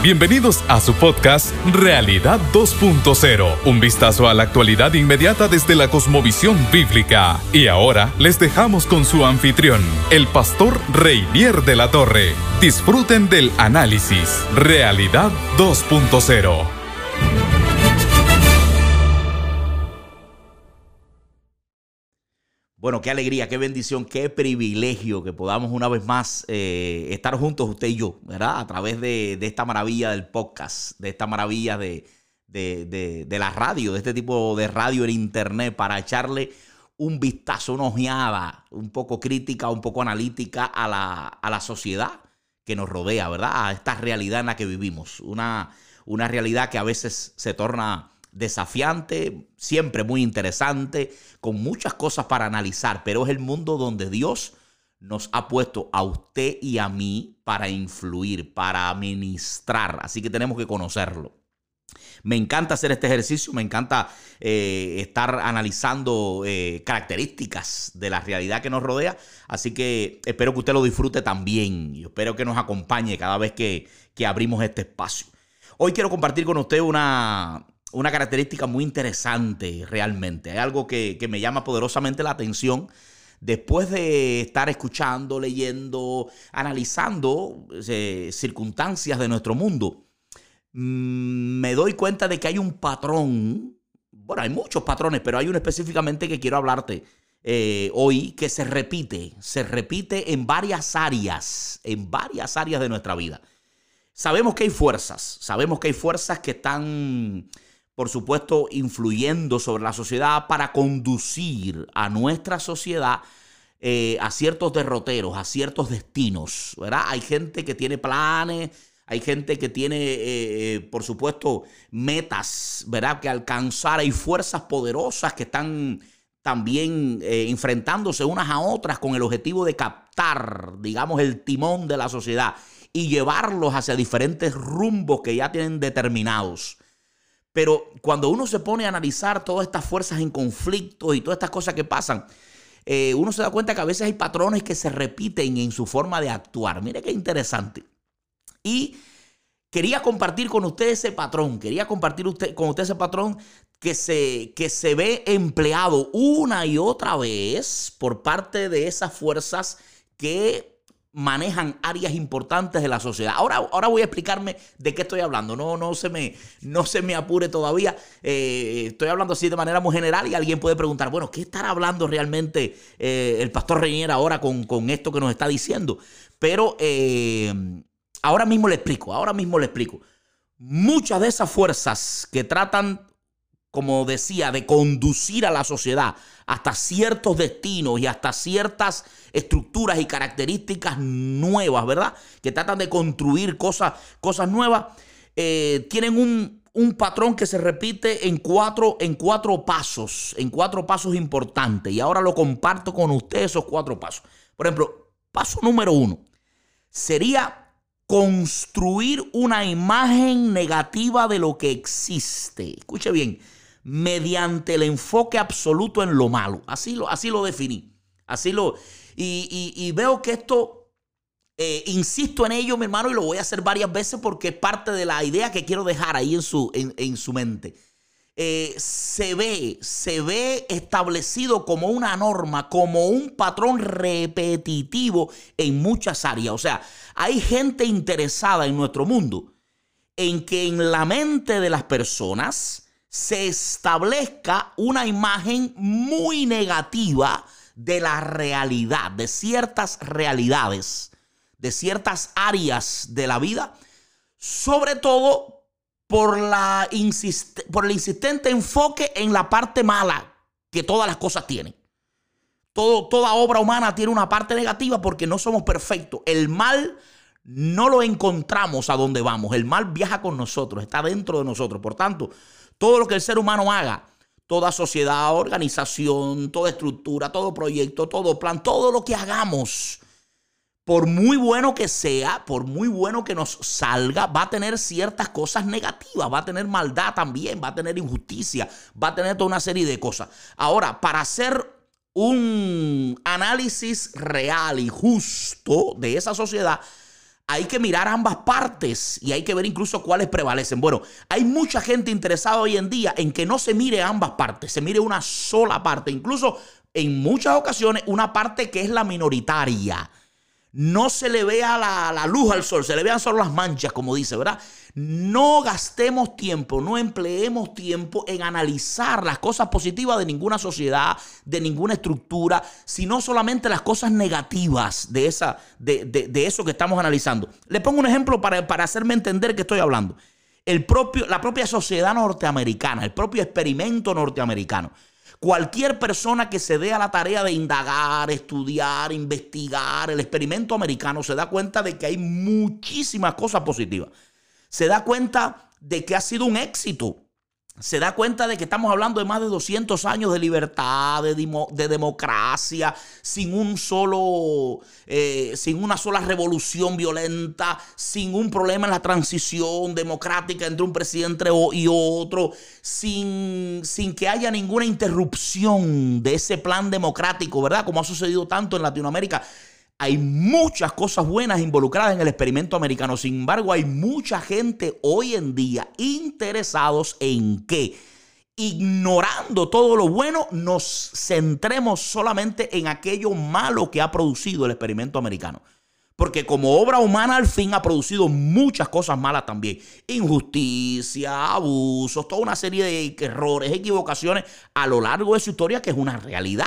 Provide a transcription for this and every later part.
Bienvenidos a su podcast Realidad 2.0, un vistazo a la actualidad inmediata desde la cosmovisión bíblica. Y ahora les dejamos con su anfitrión, el pastor Reinier de la Torre. Disfruten del análisis Realidad 2.0. Bueno, qué alegría, qué bendición, qué privilegio que podamos una vez más eh, estar juntos usted y yo, ¿verdad? A través de, esta maravilla del podcast, de esta maravilla de, la radio, de este tipo de radio en internet, para echarle un vistazo, una ojeada un poco crítica, un poco analítica a la, a la sociedad que nos rodea, ¿verdad? A esta realidad en la que vivimos. Una, una realidad que a veces se torna desafiante, siempre muy interesante, con muchas cosas para analizar, pero es el mundo donde Dios nos ha puesto a usted y a mí para influir, para ministrar, así que tenemos que conocerlo. Me encanta hacer este ejercicio, me encanta eh, estar analizando eh, características de la realidad que nos rodea, así que espero que usted lo disfrute también y espero que nos acompañe cada vez que, que abrimos este espacio. Hoy quiero compartir con usted una, una característica muy interesante realmente. Hay algo que, me llama poderosamente la atención. Después de estar escuchando, leyendo, analizando eh, circunstancias de nuestro mundo, mm, me doy cuenta de que hay un patrón. Bueno, hay muchos patrones, pero hay uno específicamente que quiero hablarte eh, hoy que se repite, se repite en varias áreas, en varias áreas de nuestra vida. Sabemos que hay fuerzas, sabemos que hay fuerzas que están por supuesto, influyendo sobre la sociedad para conducir a nuestra sociedad eh, a ciertos derroteros, a ciertos destinos, ¿verdad? Hay gente que tiene planes, hay gente que tiene, eh, eh, por supuesto, metas, ¿verdad? Que alcanzar, hay fuerzas poderosas que están también enfrentándose unas a otras con el objetivo de captar, digamos, el timón de la sociedad y llevarlos hacia diferentes rumbos que ya tienen determinados. Pero cuando uno se pone a analizar todas estas fuerzas en conflicto y todas estas cosas que pasan, eh, uno se da cuenta que a veces hay patrones que se repiten en su forma de actuar. Mire qué interesante. Y quería compartir con usted ese patrón, quería compartir con usted ese patrón que se, que se ve empleado una y otra vez por parte de esas fuerzas que manejan áreas importantes de la sociedad. Ahora, ahora voy a explicarme de qué estoy hablando. No, no, se, me, no se me apure todavía. Eh, estoy hablando así de manera muy general y alguien puede preguntar, bueno, ¿qué estará hablando realmente eh, el pastor Reñera ahora con, esto que nos está diciendo? Pero eh, ahora mismo le explico, ahora mismo le explico. Muchas de esas fuerzas que tratan como decía, de conducir a la sociedad hasta ciertos destinos y hasta ciertas estructuras y características nuevas, ¿verdad? Que tratan de construir cosas, cosas nuevas, eh, tienen un, un, patrón que se repite en cuatro, en cuatro pasos, en cuatro pasos importantes. Y ahora lo comparto con ustedes esos cuatro pasos. Por ejemplo, paso número uno sería construir una imagen negativa de lo que existe. Escuche bien mediante el enfoque absoluto en lo malo. Así lo, así lo definí. Así lo. Y, veo que esto, eh, insisto en ello, mi hermano, y lo voy a hacer varias veces porque es parte de la idea que quiero dejar ahí en su, en, su mente. Eh, se ve, se ve establecido como una norma, como un patrón repetitivo en muchas áreas. O sea, hay gente interesada en nuestro mundo en que en la mente de las personas se establezca una imagen muy negativa de la realidad, de ciertas realidades, de ciertas áreas de la vida, sobre todo por, la por el insistente enfoque en la parte mala que todas las cosas tienen. Todo, toda obra humana tiene una parte negativa porque no somos perfectos. El mal no lo encontramos a donde vamos. El mal viaja con nosotros, está dentro de nosotros. Por tanto, todo lo que el ser humano haga, toda sociedad, organización, toda estructura, todo proyecto, todo plan, todo lo que hagamos, por muy bueno que sea, por muy bueno que nos salga, va a tener ciertas cosas negativas, va a tener maldad también, va a tener injusticia, va a tener toda una serie de cosas. Ahora, para hacer un análisis real y justo de esa sociedad, hay que mirar ambas partes y hay que ver incluso cuáles prevalecen. Bueno, hay mucha gente interesada hoy en día en que no se mire ambas partes, se mire una sola parte, incluso en muchas ocasiones una parte que es la minoritaria no se le vea la, luz al sol, se le vean solo las manchas, como dice, ¿verdad? No gastemos tiempo, no empleemos tiempo en analizar las cosas positivas de ninguna sociedad, de ninguna estructura, sino solamente las cosas negativas de, esa, de, eso que estamos analizando. Le pongo un ejemplo para, para hacerme entender que estoy hablando. El propio, la propia sociedad norteamericana, el propio experimento norteamericano. Cualquier persona que se dé a la tarea de indagar, estudiar, investigar el experimento americano se da cuenta de que hay muchísimas cosas positivas. Se da cuenta de que ha sido un éxito se da cuenta de que estamos hablando de más de 200 años de libertad, de, de democracia, sin un solo, eh, sin una sola revolución violenta, sin un problema en la transición democrática entre un presidente y otro, sin, sin que haya ninguna interrupción de ese plan democrático, ¿verdad? Como ha sucedido tanto en Latinoamérica. Hay muchas cosas buenas involucradas en el experimento americano. Sin embargo, hay mucha gente hoy en día interesados en que, ignorando todo lo bueno, nos centremos solamente en aquello malo que ha producido el experimento americano. Porque como obra humana al fin ha producido muchas cosas malas también. Injusticia, abusos, toda una serie de errores, equivocaciones a lo largo de su historia que es una realidad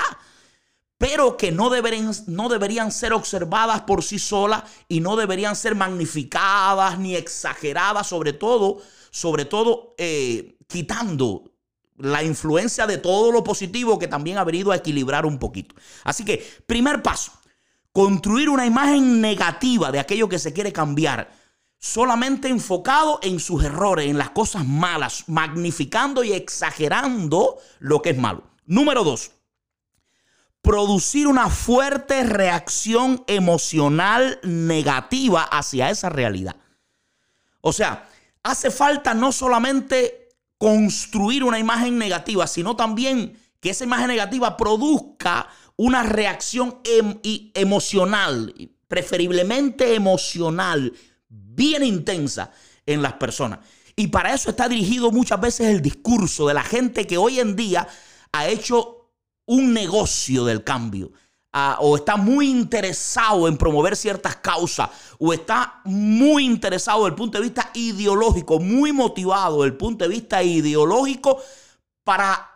pero que no deberían, no deberían ser observadas por sí solas y no deberían ser magnificadas ni exageradas, sobre todo, sobre todo eh, quitando la influencia de todo lo positivo que también ha venido a equilibrar un poquito. Así que, primer paso, construir una imagen negativa de aquello que se quiere cambiar, solamente enfocado en sus errores, en las cosas malas, magnificando y exagerando lo que es malo. Número dos, producir una fuerte reacción emocional negativa hacia esa realidad. O sea, hace falta no solamente construir una imagen negativa, sino también que esa imagen negativa produzca una reacción em, emocional, preferiblemente emocional, bien intensa en las personas. Y para eso está dirigido muchas veces el discurso de la gente que hoy en día ha hecho un negocio del cambio. Ah, o está muy interesado en promover ciertas causas, o está muy interesado desde el punto de vista ideológico, muy motivado desde el punto de vista ideológico para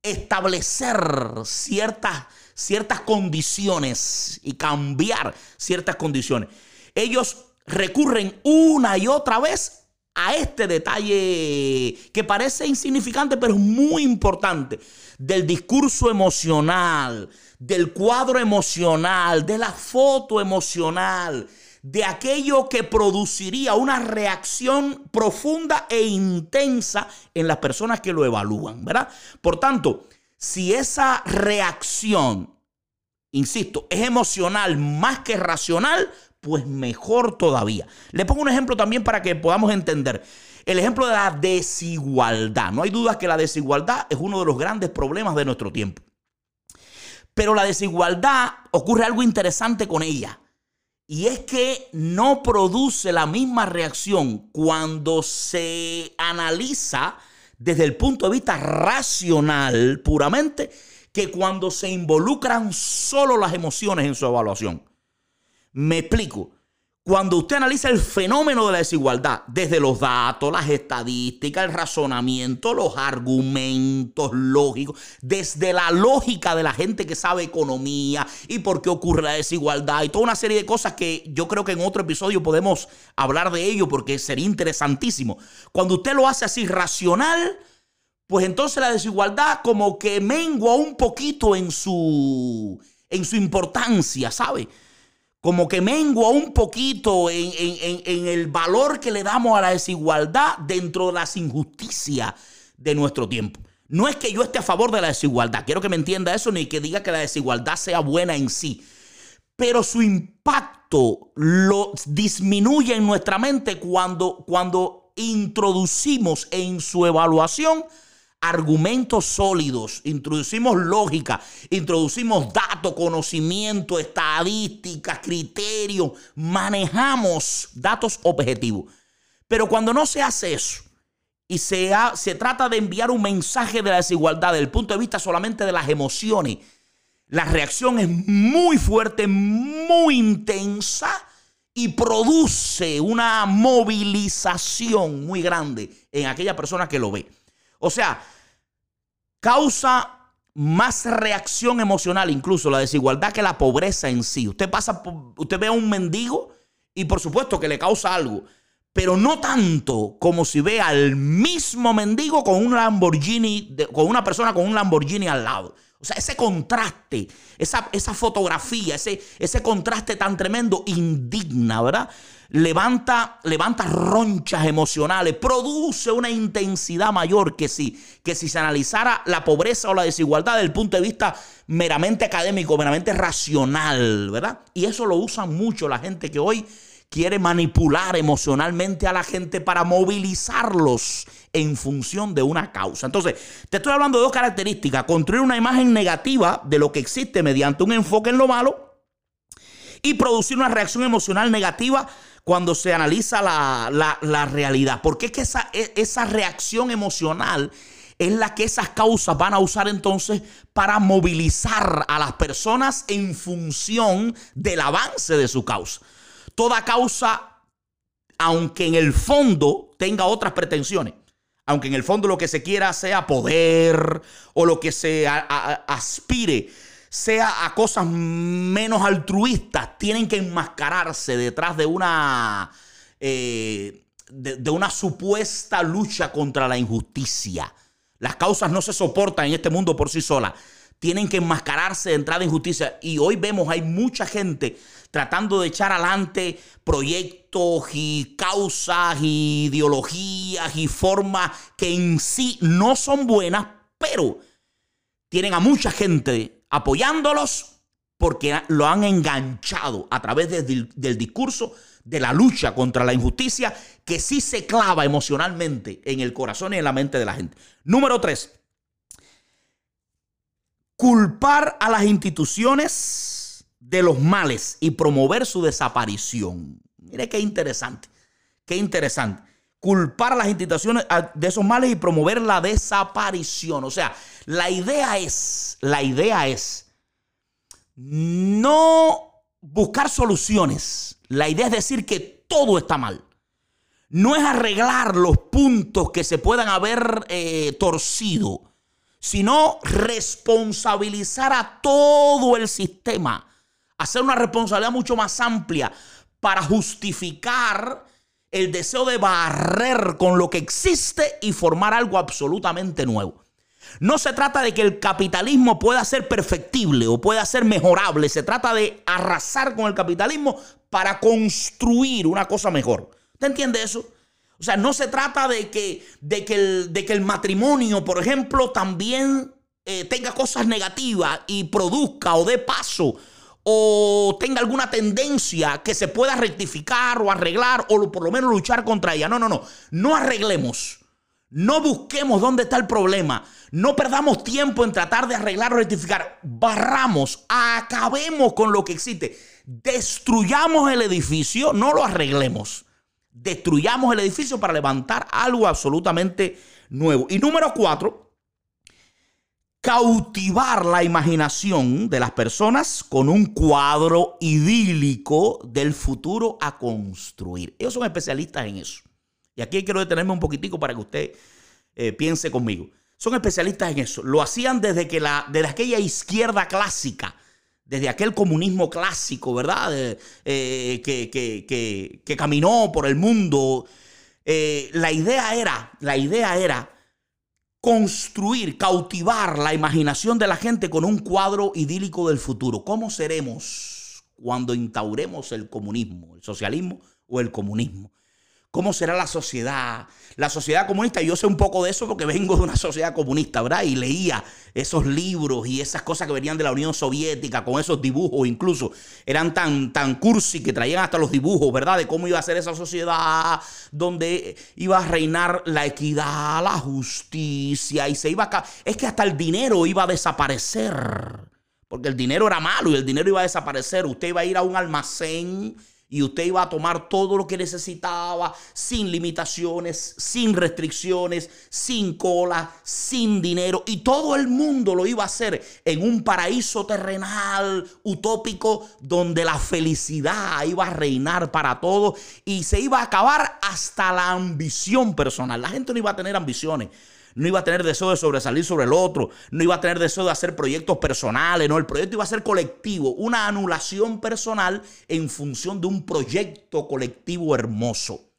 establecer ciertas, ciertas condiciones y cambiar ciertas condiciones. Ellos recurren una y otra vez a este detalle que parece insignificante, pero es muy importante, del discurso emocional, del cuadro emocional, de la foto emocional, de aquello que produciría una reacción profunda e intensa en las personas que lo evalúan, ¿verdad? Por tanto, si esa reacción, insisto, es emocional más que racional, pues mejor todavía. Le pongo un ejemplo también para que podamos entender. El ejemplo de la desigualdad. No hay duda que la desigualdad es uno de los grandes problemas de nuestro tiempo. Pero la desigualdad ocurre algo interesante con ella. Y es que no produce la misma reacción cuando se analiza desde el punto de vista racional puramente que cuando se involucran solo las emociones en su evaluación. Me explico. Cuando usted analiza el fenómeno de la desigualdad, desde los datos, las estadísticas, el razonamiento, los argumentos lógicos, desde la lógica de la gente que sabe economía y por qué ocurre la desigualdad y toda una serie de cosas que yo creo que en otro episodio podemos hablar de ello porque sería interesantísimo. Cuando usted lo hace así racional, pues entonces la desigualdad como que mengua un poquito en su, en su importancia, ¿sabe? Como que mengua un poquito en, el valor que le damos a la desigualdad dentro de las injusticias de nuestro tiempo. No es que yo esté a favor de la desigualdad, quiero que me entienda eso, ni que diga que la desigualdad sea buena en sí, pero su impacto lo disminuye en nuestra mente cuando, cuando introducimos en su evaluación argumentos sólidos, introducimos lógica, introducimos datos, conocimiento, estadísticas, criterios, manejamos datos objetivos. Pero cuando no se hace eso y se, se trata de enviar un mensaje de la desigualdad desde el punto de vista solamente de las emociones, la reacción es muy fuerte, muy intensa y produce una movilización muy grande en aquella persona que lo ve. O sea, causa más reacción emocional, incluso la desigualdad, que la pobreza en sí. Usted pasa, usted ve a un mendigo y por supuesto que le causa algo, pero no tanto como si ve al mismo mendigo con un Lamborghini, con una persona con un Lamborghini al lado. O sea, ese contraste, esa, esa fotografía, ese, ese contraste tan tremendo indigna, ¿verdad? Levanta, ronchas emocionales, produce una intensidad mayor que si, que si se analizara la pobreza o la desigualdad desde el punto de vista meramente académico, meramente racional, ¿verdad? Y eso lo usan mucho la gente que hoy quiere manipular emocionalmente a la gente para movilizarlos en función de una causa. Entonces, te estoy hablando de dos características. Construir una imagen negativa de lo que existe mediante un enfoque en lo malo y producir una reacción emocional negativa cuando se analiza la, realidad. Porque es que esa, e, esa reacción emocional es la que esas causas van a usar entonces para movilizar a las personas en función del avance de su causa toda causa, aunque en el fondo tenga otras pretensiones, aunque en el fondo lo que se quiera sea poder o lo que se aspire sea a cosas menos altruistas, tienen que enmascararse detrás de una, eh, de una supuesta lucha contra la injusticia. Las causas no se soportan en este mundo por sí solas. Tienen que enmascararse de entrada de injusticia. Y hoy vemos, hay mucha gente tratando de echar adelante proyectos y causas y ideologías y formas que en sí no son buenas, pero tienen a mucha gente apoyándolos porque lo han enganchado a través del, discurso de la lucha contra la injusticia que sí se clava emocionalmente en el corazón y en la mente de la gente. Número tres, culpar a las instituciones de los males y promover su desaparición. Mire qué interesante, qué interesante. Culpar a las instituciones de esos males y promover la desaparición. O sea, la idea es, la idea es no buscar soluciones. La idea es decir que todo está mal. No es arreglar los puntos que se puedan haber eh, torcido, sino responsabilizar a todo el sistema hacer una responsabilidad mucho más amplia para justificar el deseo de barrer con lo que existe y formar algo absolutamente nuevo. No se trata de que el capitalismo pueda ser perfectible o pueda ser mejorable, se trata de arrasar con el capitalismo para construir una cosa mejor. ¿Te entiende eso? O sea, no se trata de que, de que, el, de que el matrimonio, por ejemplo, también eh, tenga cosas negativas y produzca o dé paso o tenga alguna tendencia que se pueda rectificar o arreglar o por lo menos luchar contra ella. No, no, no. No arreglemos. No busquemos dónde está el problema. No perdamos tiempo en tratar de arreglar o rectificar. Barramos, acabemos con lo que existe. Destruyamos el edificio, no lo arreglemos. Destruyamos el edificio para levantar algo absolutamente nuevo. Y número cuatro, cautivar la imaginación de las personas con un cuadro idílico del futuro a construir. Ellos son especialistas en eso. Y aquí quiero detenerme un poquitico para que usted eh, piense conmigo. Son especialistas en eso. Lo hacían desde, que la, aquella izquierda clásica, desde aquel comunismo clásico, ¿verdad? Eh, que, que, caminó por el mundo. Eh, la idea era, la idea era construir, cautivar la imaginación de la gente con un cuadro idílico del futuro. ¿Cómo seremos cuando instauremos el comunismo, el socialismo o el comunismo? ¿Cómo será la sociedad? La sociedad comunista, yo sé un poco de eso porque vengo de una sociedad comunista, ¿verdad? Y leía esos libros y esas cosas que venían de la Unión Soviética, con esos dibujos incluso, eran tan, tan cursi que traían hasta los dibujos, ¿verdad? De cómo iba a ser esa sociedad donde iba a reinar la equidad, la justicia y se iba a... Es que hasta el dinero iba a desaparecer, porque el dinero era malo y el dinero iba a desaparecer. Usted iba a ir a un almacén y usted iba a tomar todo lo que necesitaba sin limitaciones, sin restricciones, sin cola, sin dinero y todo el mundo lo iba a hacer en un paraíso terrenal utópico donde la felicidad iba a reinar para todos y se iba a acabar hasta la ambición personal. La gente no iba a tener ambiciones no iba a tener deseo de sobresalir sobre el otro, no iba a tener deseo de hacer proyectos personales, no, el proyecto iba a ser colectivo, una anulación personal en función de un proyecto colectivo hermoso.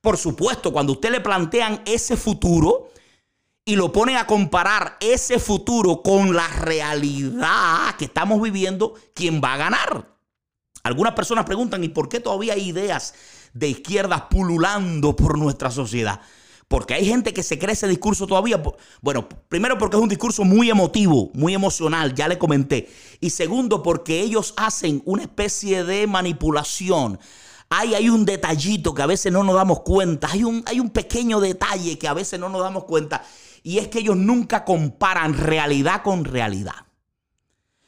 Por supuesto, cuando usted le plantean ese futuro y lo pone a comparar ese futuro con la realidad que estamos viviendo, ¿quién va a ganar? Algunas personas preguntan, ¿y por qué todavía hay ideas de izquierdas pululando por nuestra sociedad? Porque hay gente que se cree ese discurso todavía. Bueno, primero porque es un discurso muy emotivo, muy emocional, ya le comenté. Y segundo porque ellos hacen una especie de manipulación. Hay, hay un detallito que a veces no nos damos cuenta. Hay un, hay un pequeño detalle que a veces no nos damos cuenta. Y es que ellos nunca comparan realidad con realidad.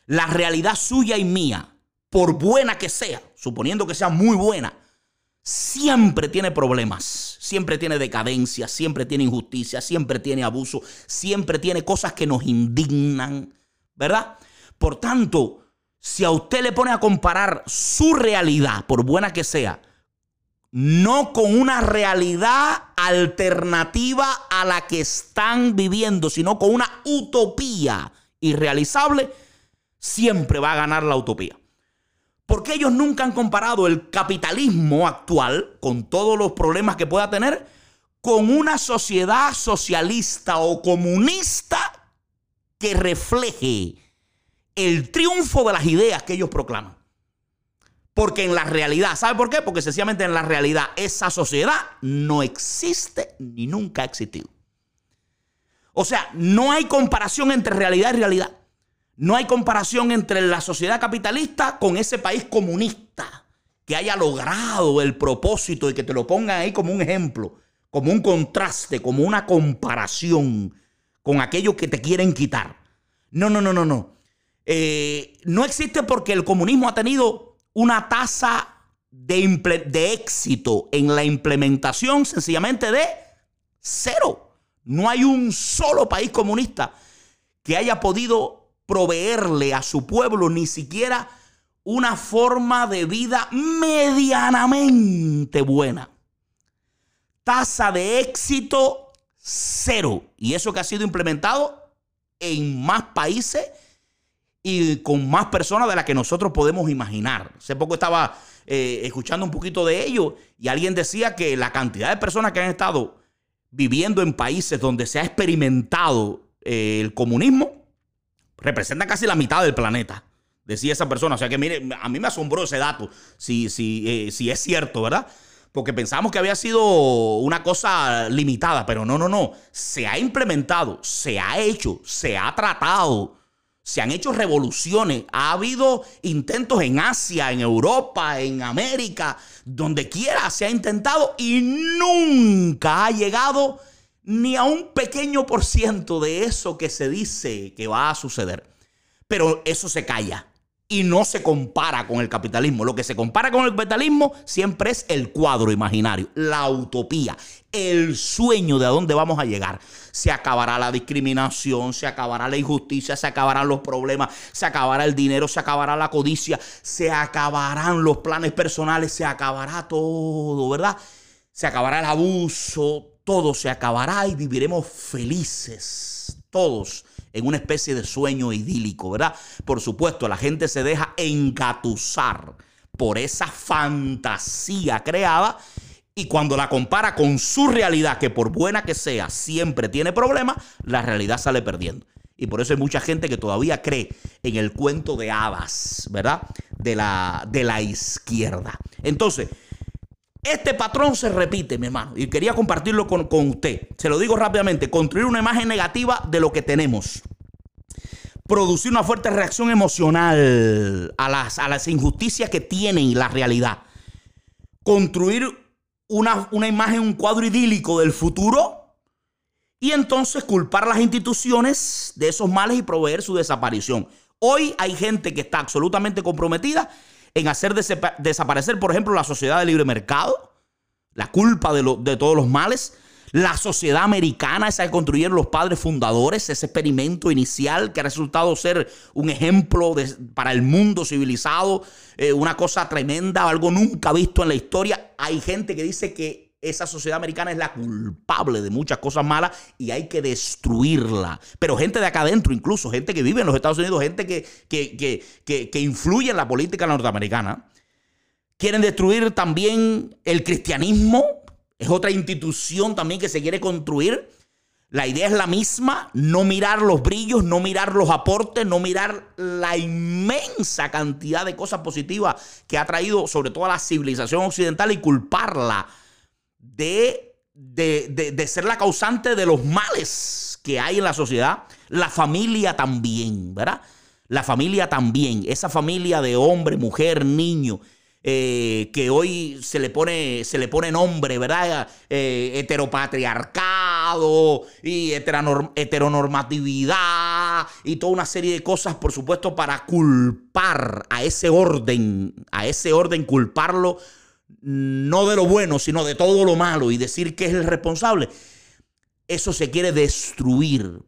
La realidad suya y mía, por buena que sea, suponiendo que sea muy buena, siempre tiene problemas, siempre tiene decadencia, siempre tiene injusticia, siempre tiene abuso, siempre tiene cosas que nos indignan, ¿verdad? Por tanto, si a usted le pone a comparar su realidad, por buena que sea, no con una realidad alternativa a la que están viviendo, sino con una utopía irrealizable, siempre va a ganar la utopía. Porque ellos nunca han comparado el capitalismo actual, con todos los problemas que pueda tener, con una sociedad socialista o comunista que refleje el triunfo de las ideas que ellos proclaman. Porque en la realidad, ¿sabe por qué? Porque sencillamente en la realidad esa sociedad no existe ni nunca ha existido. O sea, no hay comparación entre realidad y realidad. No hay comparación entre la sociedad capitalista con ese país comunista que haya logrado el propósito y que te lo pongan ahí como un ejemplo, como un contraste, como una comparación con aquello que te quieren quitar. No, no, no, no, no. Eh, no existe porque el comunismo ha tenido una tasa de, de éxito en la implementación sencillamente de cero. No hay un solo país comunista que haya podido proveerle a su pueblo ni siquiera una forma de vida medianamente buena. Tasa de éxito cero. Y eso que ha sido implementado en más países y con más personas de las que nosotros podemos imaginar. Hace poco estaba eh, escuchando un poquito de ello y alguien decía que la cantidad de personas que han estado viviendo en países donde se ha experimentado eh, el comunismo representa casi la mitad del planeta, decía esa persona. O sea que mire, a mí me asombró ese dato, si, si, eh, si es cierto, ¿verdad? Porque pensamos que había sido una cosa limitada, pero no, no, no. Se ha implementado, se ha hecho, se ha tratado, se han hecho revoluciones. Ha habido intentos en Asia, en Europa, en América, donde quiera se ha intentado y nunca ha llegado ni a un pequeño por ciento de eso que se dice que va a suceder. Pero eso se calla y no se compara con el capitalismo. Lo que se compara con el capitalismo siempre es el cuadro imaginario, la utopía, el sueño de a dónde vamos a llegar. Se acabará la discriminación, se acabará la injusticia, se acabarán los problemas, se acabará el dinero, se acabará la codicia, se acabarán los planes personales, se acabará todo, ¿verdad? Se acabará el abuso, todo se acabará y viviremos felices, todos, en una especie de sueño idílico, ¿verdad? Por supuesto, la gente se deja engatusar por esa fantasía creada y cuando la compara con su realidad, que por buena que sea, siempre tiene problemas, la realidad sale perdiendo. Y por eso hay mucha gente que todavía cree en el cuento de hadas, ¿verdad? De la, de la izquierda. Entonces, Este patrón se repite, mi hermano, y quería compartirlo con, con usted. Se lo digo rápidamente, construir una imagen negativa de lo que tenemos producir una fuerte reacción emocional a las, a las injusticias que tienen la realidad. Construir una, una imagen, un cuadro idílico del futuro y entonces culpar a las instituciones de esos males y proveer su desaparición. Hoy hay gente que está absolutamente comprometida en hacer desaparecer, por ejemplo, la sociedad de libre mercado, la culpa de, todos los males, la sociedad americana, esa que construyeron los padres fundadores, ese experimento inicial que ha resultado ser un ejemplo para el mundo civilizado, eh, una cosa tremenda, algo nunca visto en la historia. Hay gente que dice que esa sociedad americana es la culpable de muchas cosas malas y hay que destruirla. Pero gente de acá adentro, incluso gente que vive en los Estados Unidos, gente que, que, que, que influye en la política norteamericana, quieren destruir también el cristianismo, es otra institución también que se quiere construir. La idea es la misma, no mirar los brillos, no mirar los aportes, no mirar la inmensa cantidad de cosas positivas que ha traído sobre todo a la civilización occidental y culparla de, de, de, ser la causante de los males que hay en la sociedad. La familia también, ¿verdad? La familia también, esa familia de hombre, mujer, niño, eh, que hoy se le pone, se le pone nombre, ¿verdad? Eh, heteropatriarcado y heteronormatividad y toda una serie de cosas, por supuesto, para culpar a ese orden, a ese orden, culparlo no de lo bueno, sino de todo lo malo y decir que es el responsable. Eso se quiere destruir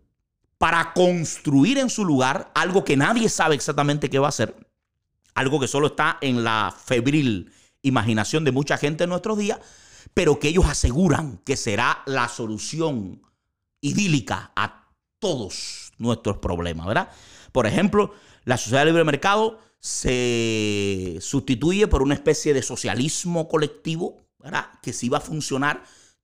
para construir en su lugar algo que nadie sabe exactamente qué va a hacer algo que solo está en la febril imaginación de mucha gente en nuestros días, pero que ellos aseguran que será la solución idílica a todos nuestros problemas, ¿verdad? Por ejemplo, la sociedad de libre mercado se sustituye por una especie de socialismo colectivo, ¿verdad? Que sí va a funcionar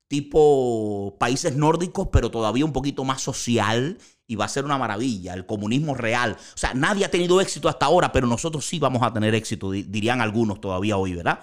tipo países nórdicos, pero todavía un poquito más social y va a ser una maravilla, el comunismo real. O sea, nadie ha tenido éxito hasta ahora, pero nosotros sí vamos a tener éxito, dirían algunos todavía hoy, ¿verdad?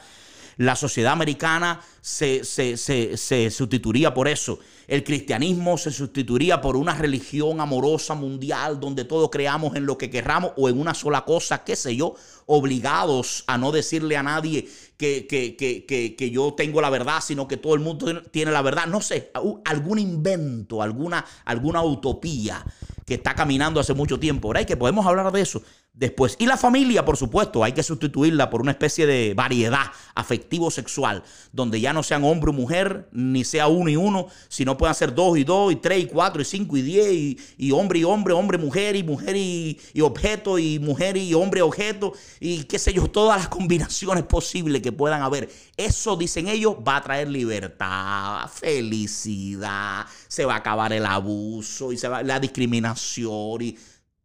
La sociedad americana se, se, sustituiría por eso. El cristianismo se sustituiría por una religión amorosa mundial donde todos creamos en lo que querramos o en una sola cosa, qué sé yo, obligados a no decirle a nadie que, que, que, que, yo tengo la verdad, sino que todo el mundo tiene la verdad. No sé, algún invento, alguna, alguna utopía que está caminando hace mucho tiempo, ¿verdad? Y que podemos hablar de eso después. Y la familia, por supuesto, hay que sustituirla por una especie de variedad afectivo-sexual, donde ya no sean hombre o mujer, ni sea uno y uno, sino puedan ser dos y dos, y tres y cuatro, y cinco y diez, y, hombre y hombre, hombre, mujer, y mujer y, y objeto, y mujer y hombre, objeto, y qué sé yo, todas las combinaciones posibles que puedan haber. Eso, dicen ellos, va a traer libertad, felicidad, se va a acabar el abuso y se va la discriminación y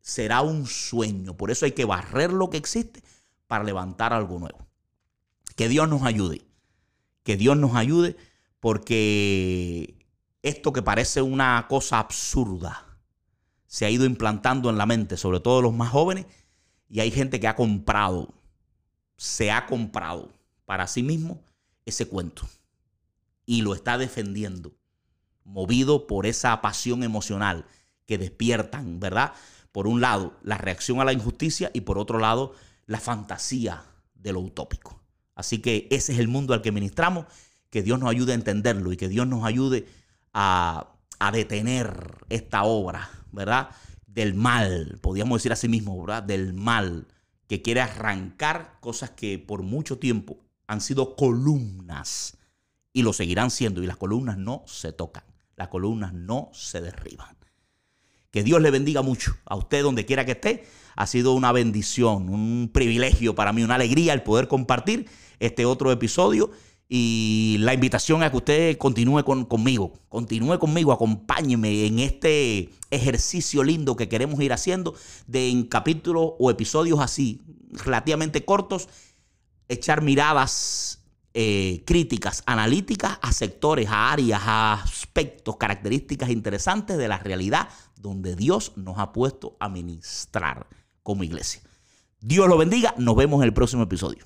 será un sueño. Por eso hay que barrer lo que existe para levantar algo nuevo. Que Dios nos ayude. Que Dios nos ayude porque esto que parece una cosa absurda se ha ido implantando en la mente, sobre todo los más jóvenes, y hay gente que ha comprado, se ha comprado para sí mismo ese cuento y lo está defendiendo, movido por esa pasión emocional que despiertan, ¿verdad? Por un lado, la reacción a la injusticia y por otro lado, la fantasía de lo utópico. Así que ese es el mundo al que ministramos, que Dios nos ayude a entenderlo y que Dios nos ayude a, detener esta obra, ¿verdad? Del mal, podríamos decir así mismo, ¿verdad? Del mal que quiere arrancar cosas que por mucho tiempo han sido columnas y lo seguirán siendo y las columnas no se tocan, las columnas no se derriban. Que Dios le bendiga mucho a usted donde quiera que esté. Ha sido una bendición, un privilegio para mí, una alegría el poder compartir este otro episodio. Y la invitación a que usted continúe conmigo, continúe conmigo, acompáñeme en este ejercicio lindo que queremos ir haciendo de en capítulos o episodios así, relativamente cortos, echar miradas eh, críticas analíticas a sectores, a áreas, a aspectos, características interesantes de la realidad donde Dios nos ha puesto a ministrar como iglesia. Dios lo bendiga, nos vemos en el próximo episodio.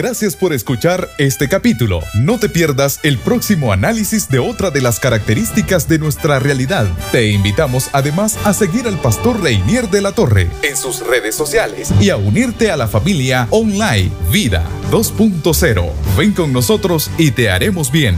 Gracias por escuchar este capítulo. No te pierdas el próximo análisis de otra de las características de nuestra realidad. Te invitamos además a seguir al pastor Reinier de la Torre en sus redes sociales y a unirte a la familia online Vida 2.0. Ven con nosotros y te haremos bien.